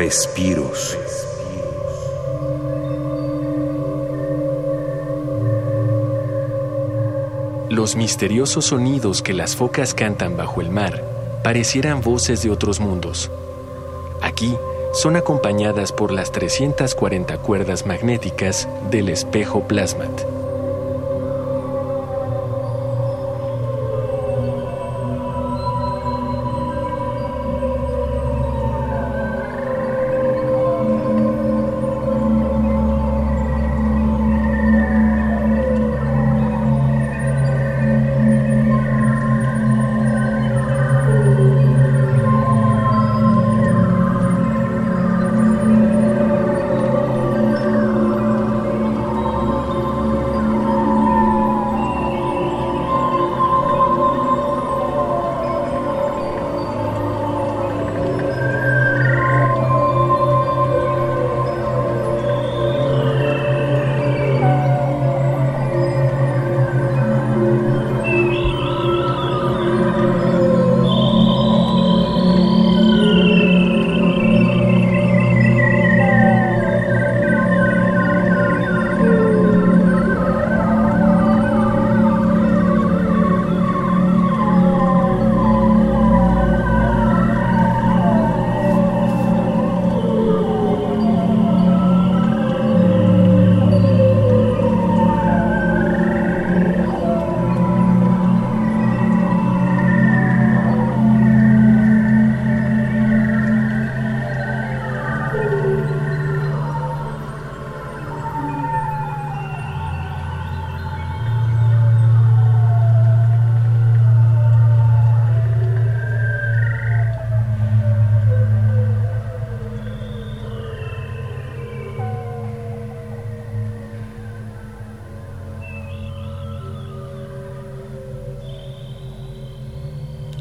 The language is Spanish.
Respiros. Los misteriosos sonidos que las focas cantan bajo el mar parecieran voces de otros mundos. Aquí son acompañadas por las 340 cuerdas magnéticas del espejo plasmat.